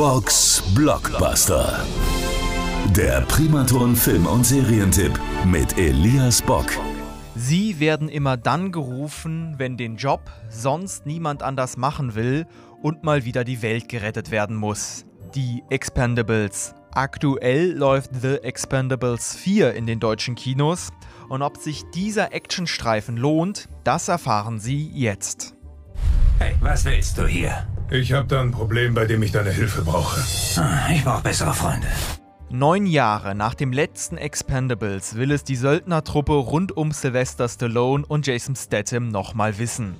Box Blockbuster. Der Primaton Film- und Serientipp mit Elias Bock. Sie werden immer dann gerufen, wenn den Job sonst niemand anders machen will und mal wieder die Welt gerettet werden muss. Die Expendables. Aktuell läuft The Expendables 4 in den deutschen Kinos und ob sich dieser Actionstreifen lohnt, das erfahren Sie jetzt. Hey, was willst du hier? Ich habe da ein Problem, bei dem ich deine Hilfe brauche. Ah, Ich brauche bessere Freunde. Neun Jahre nach dem letzten Expendables will es die Söldnertruppe rund um Sylvester Stallone und Jason Statham nochmal wissen.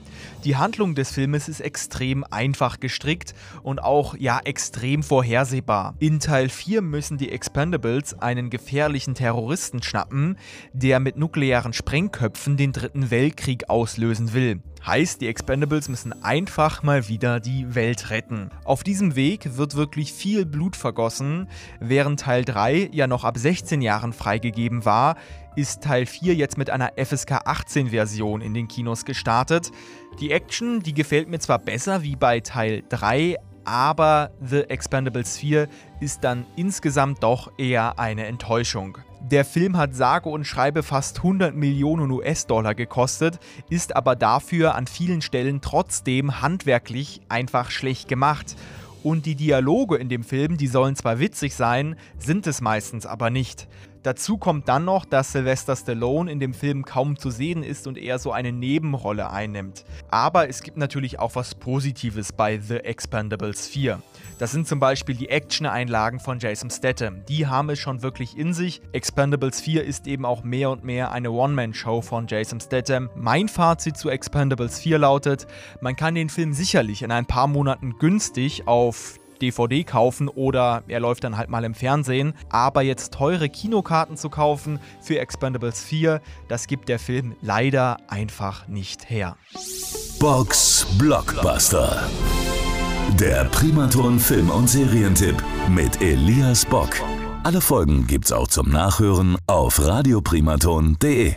Die Handlung des Filmes ist extrem einfach gestrickt und auch ja extrem vorhersehbar. In Teil 4 müssen die Expendables einen gefährlichen Terroristen schnappen, der mit nuklearen Sprengköpfen den dritten Weltkrieg auslösen will. Heißt, die Expendables müssen einfach mal wieder die Welt retten. Auf diesem Weg wird wirklich viel Blut vergossen. Während Teil 3 ja noch ab 16 Jahren freigegeben war, ist Teil 4 jetzt mit einer FSK 18 Version in den Kinos gestartet. Die Action, die gefällt mir zwar besser wie bei Teil 3, aber The Expendables 4 ist dann insgesamt doch eher eine Enttäuschung. Der Film hat sage und schreibe fast 100 Millionen US-Dollar gekostet, ist aber dafür an vielen Stellen trotzdem handwerklich einfach schlecht gemacht. Und die Dialoge in dem Film, die sollen zwar witzig sein, sind es meistens aber nicht. Dazu kommt dann noch, dass Sylvester Stallone in dem Film kaum zu sehen ist und eher so eine Nebenrolle einnimmt. Aber es gibt natürlich auch was Positives bei The Expendables 4. Das sind zum Beispiel die Action-Einlagen von Jason Statham. Die haben es schon wirklich in sich. Expendables 4 ist eben auch mehr und mehr eine One-Man-Show von Jason Statham. Mein Fazit zu Expendables 4 lautet, man kann den Film sicherlich in ein paar Monaten günstig auf DVD kaufen oder er läuft dann halt mal im Fernsehen. Aber jetzt teure Kinokarten zu kaufen für Expendables 4, das gibt der Film leider einfach nicht her. Box Blockbuster. Der Primaton Film- und Serientipp mit Elias Bock. Alle Folgen gibt's auch zum Nachhören auf radioprimaton.de.